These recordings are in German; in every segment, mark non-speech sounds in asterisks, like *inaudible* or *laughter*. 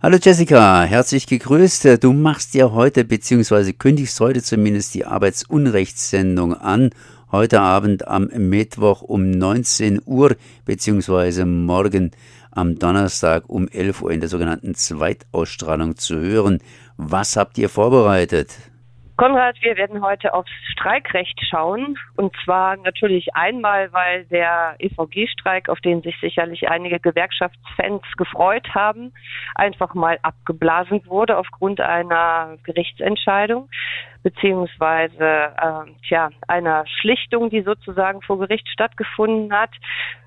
Hallo Jessica, herzlich gegrüßt. Du machst ja heute, beziehungsweise kündigst heute zumindest die Arbeitsunrechtssendung an. Heute Abend am Mittwoch um 19 Uhr, beziehungsweise morgen am Donnerstag um 11 Uhr in der sogenannten Zweitausstrahlung zu hören. Was habt ihr vorbereitet? Konrad, wir werden heute aufs Streikrecht schauen. Und zwar natürlich einmal, weil der EVG-Streik, auf den sich sicherlich einige Gewerkschaftsfans gefreut haben, einfach mal abgeblasen wurde aufgrund einer Gerichtsentscheidung beziehungsweise äh, tja, einer Schlichtung, die sozusagen vor Gericht stattgefunden hat.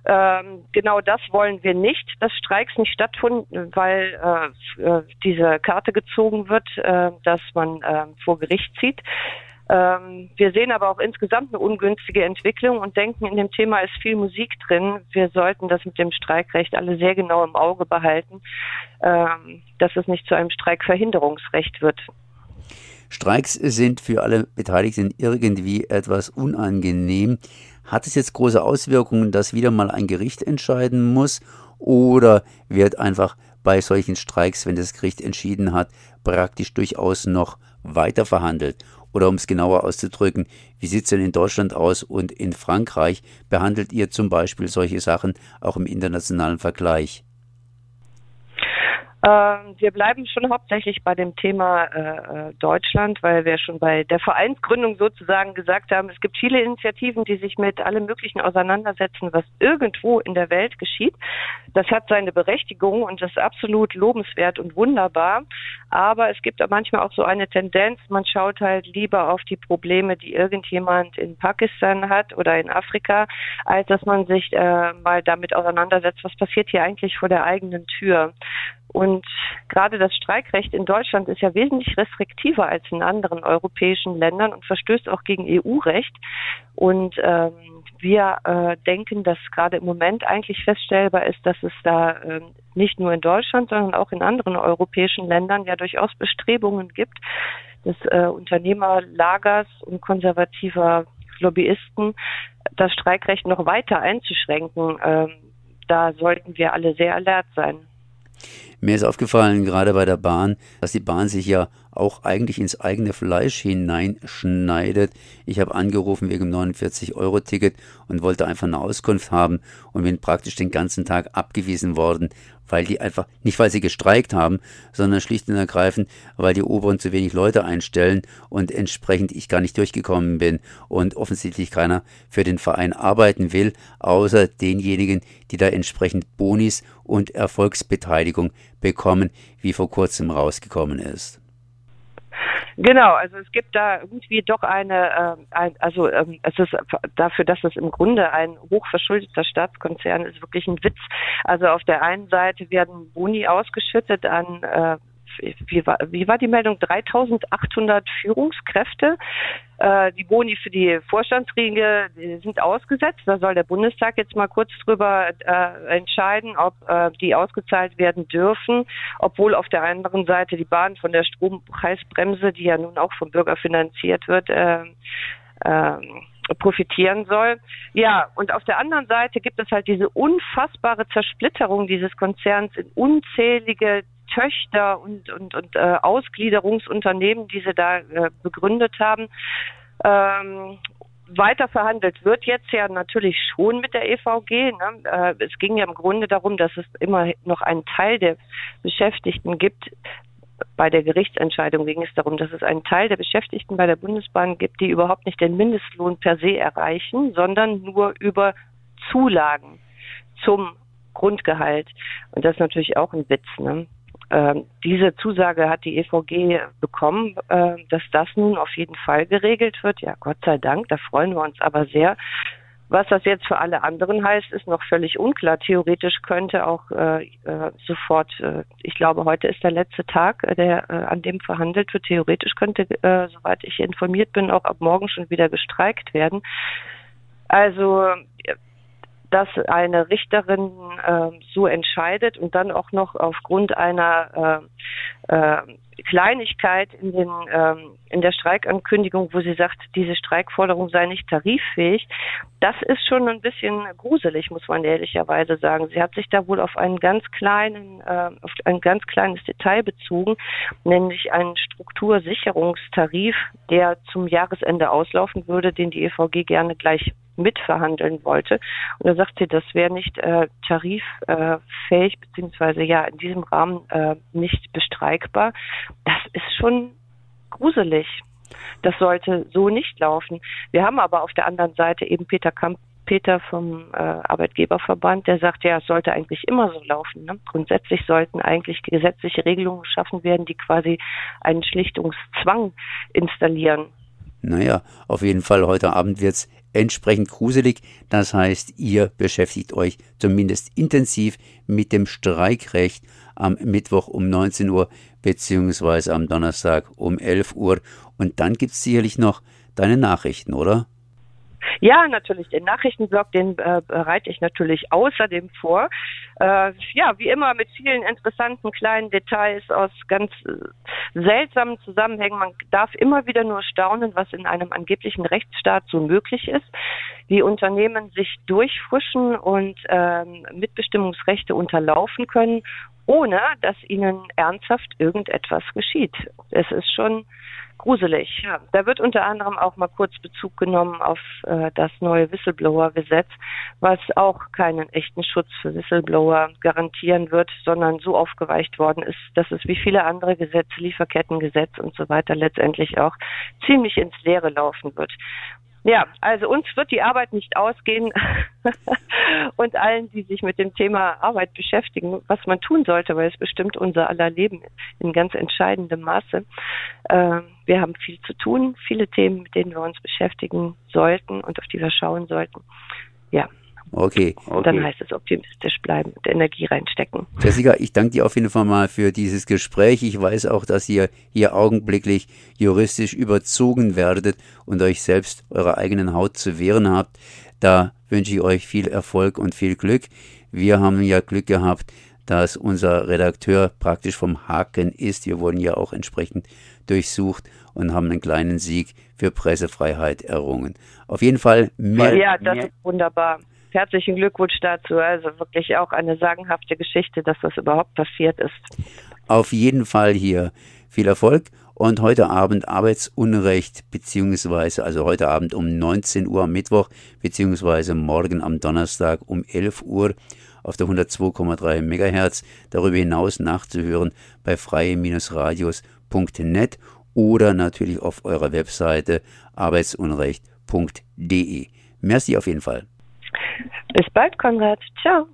Ähm, genau das wollen wir nicht, dass Streiks nicht stattfinden, weil äh, äh, diese Karte gezogen wird, äh, dass man äh, vor Gericht zieht. Ähm, wir sehen aber auch insgesamt eine ungünstige Entwicklung und denken, in dem Thema ist viel Musik drin. Wir sollten das mit dem Streikrecht alle sehr genau im Auge behalten, ähm, dass es nicht zu einem Streikverhinderungsrecht wird. Streiks sind für alle Beteiligten irgendwie etwas unangenehm. Hat es jetzt große Auswirkungen, dass wieder mal ein Gericht entscheiden muss? Oder wird einfach bei solchen Streiks, wenn das Gericht entschieden hat, praktisch durchaus noch weiter verhandelt? Oder um es genauer auszudrücken, wie sieht es denn in Deutschland aus und in Frankreich? Behandelt ihr zum Beispiel solche Sachen auch im internationalen Vergleich? Ähm, wir bleiben schon hauptsächlich bei dem Thema äh, äh, Deutschland, weil wir schon bei der Vereinsgründung sozusagen gesagt haben, es gibt viele Initiativen, die sich mit allem Möglichen auseinandersetzen, was irgendwo in der Welt geschieht. Das hat seine Berechtigung und ist absolut lobenswert und wunderbar. Aber es gibt manchmal auch so eine Tendenz, man schaut halt lieber auf die Probleme, die irgendjemand in Pakistan hat oder in Afrika, als dass man sich äh, mal damit auseinandersetzt, was passiert hier eigentlich vor der eigenen Tür. Und gerade das Streikrecht in Deutschland ist ja wesentlich restriktiver als in anderen europäischen Ländern und verstößt auch gegen EU-Recht. Und ähm, wir äh, denken, dass gerade im Moment eigentlich feststellbar ist, dass es da äh, nicht nur in Deutschland, sondern auch in anderen europäischen Ländern ja durchaus Bestrebungen gibt, des äh, Unternehmerlagers und konservativer Lobbyisten das Streikrecht noch weiter einzuschränken. Ähm, da sollten wir alle sehr alert sein. Mir ist aufgefallen, gerade bei der Bahn, dass die Bahn sich ja auch eigentlich ins eigene Fleisch hineinschneidet. Ich habe angerufen wegen dem 49-Euro-Ticket und wollte einfach eine Auskunft haben und bin praktisch den ganzen Tag abgewiesen worden, weil die einfach, nicht weil sie gestreikt haben, sondern schlicht und ergreifend, weil die Oberen zu wenig Leute einstellen und entsprechend ich gar nicht durchgekommen bin und offensichtlich keiner für den Verein arbeiten will, außer denjenigen, die da entsprechend Bonis und Erfolgsbeteiligung bekommen, wie vor kurzem rausgekommen ist. Genau, also es gibt da irgendwie doch eine, äh, ein, also ähm, es ist dafür, dass es im Grunde ein hochverschuldeter Staatskonzern ist, wirklich ein Witz. Also auf der einen Seite werden Boni ausgeschüttet an äh, wie war, wie war die Meldung? 3800 Führungskräfte. Äh, die Boni für die Vorstandsriege sind ausgesetzt. Da soll der Bundestag jetzt mal kurz drüber äh, entscheiden, ob äh, die ausgezahlt werden dürfen, obwohl auf der anderen Seite die Bahn von der Strompreisbremse, die ja nun auch vom Bürger finanziert wird, äh, äh, profitieren soll. Ja, und auf der anderen Seite gibt es halt diese unfassbare Zersplitterung dieses Konzerns in unzählige Töchter und, und, und äh, Ausgliederungsunternehmen, die sie da äh, begründet haben. Ähm, weiter verhandelt wird jetzt ja natürlich schon mit der EVG. Ne? Äh, es ging ja im Grunde darum, dass es immer noch einen Teil der Beschäftigten gibt. Bei der Gerichtsentscheidung ging es darum, dass es einen Teil der Beschäftigten bei der Bundesbahn gibt, die überhaupt nicht den Mindestlohn per se erreichen, sondern nur über Zulagen zum Grundgehalt. Und das ist natürlich auch ein Witz. Ne? Ähm, diese Zusage hat die EVG bekommen, äh, dass das nun auf jeden Fall geregelt wird. Ja, Gott sei Dank, da freuen wir uns aber sehr. Was das jetzt für alle anderen heißt, ist noch völlig unklar. Theoretisch könnte auch äh, äh, sofort, äh, ich glaube, heute ist der letzte Tag, äh, der, äh, an dem verhandelt wird. Theoretisch könnte, äh, soweit ich informiert bin, auch ab morgen schon wieder gestreikt werden. Also dass eine Richterin äh, so entscheidet und dann auch noch aufgrund einer äh, äh, Kleinigkeit in den ähm, in der Streikankündigung, wo sie sagt, diese Streikforderung sei nicht tariffähig, das ist schon ein bisschen gruselig, muss man ehrlicherweise sagen. Sie hat sich da wohl auf einen ganz kleinen, äh, auf ein ganz kleines Detail bezogen, nämlich einen Struktursicherungstarif, der zum Jahresende auslaufen würde, den die EVG gerne gleich mitverhandeln wollte. Und da sagt sie, das wäre nicht äh, tariffähig, beziehungsweise ja in diesem Rahmen äh, nicht bestreikbar. Das ist schon gruselig. Das sollte so nicht laufen. Wir haben aber auf der anderen Seite eben Peter Kamp Peter vom äh, Arbeitgeberverband, der sagt, ja, es sollte eigentlich immer so laufen. Ne? Grundsätzlich sollten eigentlich gesetzliche Regelungen geschaffen werden, die quasi einen Schlichtungszwang installieren. Naja, auf jeden Fall heute Abend wird es entsprechend gruselig. Das heißt, ihr beschäftigt euch zumindest intensiv mit dem Streikrecht am Mittwoch um 19 Uhr beziehungsweise am Donnerstag um 11 Uhr. Und dann gibt es sicherlich noch deine Nachrichten, oder? Ja, natürlich. Den Nachrichtenblog, den äh, bereite ich natürlich außerdem vor. Äh, ja, wie immer mit vielen interessanten kleinen Details aus ganz äh, seltsamen Zusammenhängen. Man darf immer wieder nur staunen, was in einem angeblichen Rechtsstaat so möglich ist, wie Unternehmen sich durchfrischen und ähm, Mitbestimmungsrechte unterlaufen können, ohne dass ihnen ernsthaft irgendetwas geschieht. Es ist schon gruselig. Ja, da wird unter anderem auch mal kurz Bezug genommen auf äh, das neue Whistleblower-Gesetz, was auch keinen echten Schutz für Whistleblower garantieren wird, sondern so aufgeweicht worden ist, dass es wie viele andere Gesetze, Lieferkettengesetz und so weiter letztendlich auch ziemlich ins Leere laufen wird. Ja, also uns wird die Arbeit nicht ausgehen *laughs* und allen, die sich mit dem Thema Arbeit beschäftigen, was man tun sollte, weil es bestimmt unser aller Leben in ganz entscheidendem Maße. Äh, wir haben viel zu tun, viele Themen, mit denen wir uns beschäftigen sollten und auf die wir schauen sollten. Ja, Okay, okay. Dann heißt es optimistisch bleiben und Energie reinstecken. Jessica, ich danke dir auf jeden Fall mal für dieses Gespräch. Ich weiß auch, dass ihr hier augenblicklich juristisch überzogen werdet und euch selbst eurer eigenen Haut zu wehren habt. Da wünsche ich euch viel Erfolg und viel Glück. Wir haben ja Glück gehabt, dass unser Redakteur praktisch vom Haken ist. Wir wurden ja auch entsprechend durchsucht und haben einen kleinen Sieg für Pressefreiheit errungen. Auf jeden Fall mehr. Ja, das mehr, ist wunderbar herzlichen Glückwunsch dazu. Also wirklich auch eine sagenhafte Geschichte, dass das überhaupt passiert ist. Auf jeden Fall hier viel Erfolg und heute Abend Arbeitsunrecht beziehungsweise also heute Abend um 19 Uhr am Mittwoch beziehungsweise morgen am Donnerstag um 11 Uhr auf der 102,3 Megahertz darüber hinaus nachzuhören bei freie-radios.net oder natürlich auf eurer Webseite arbeitsunrecht.de. Merci auf jeden Fall. Bis bald, Konrad. Ciao.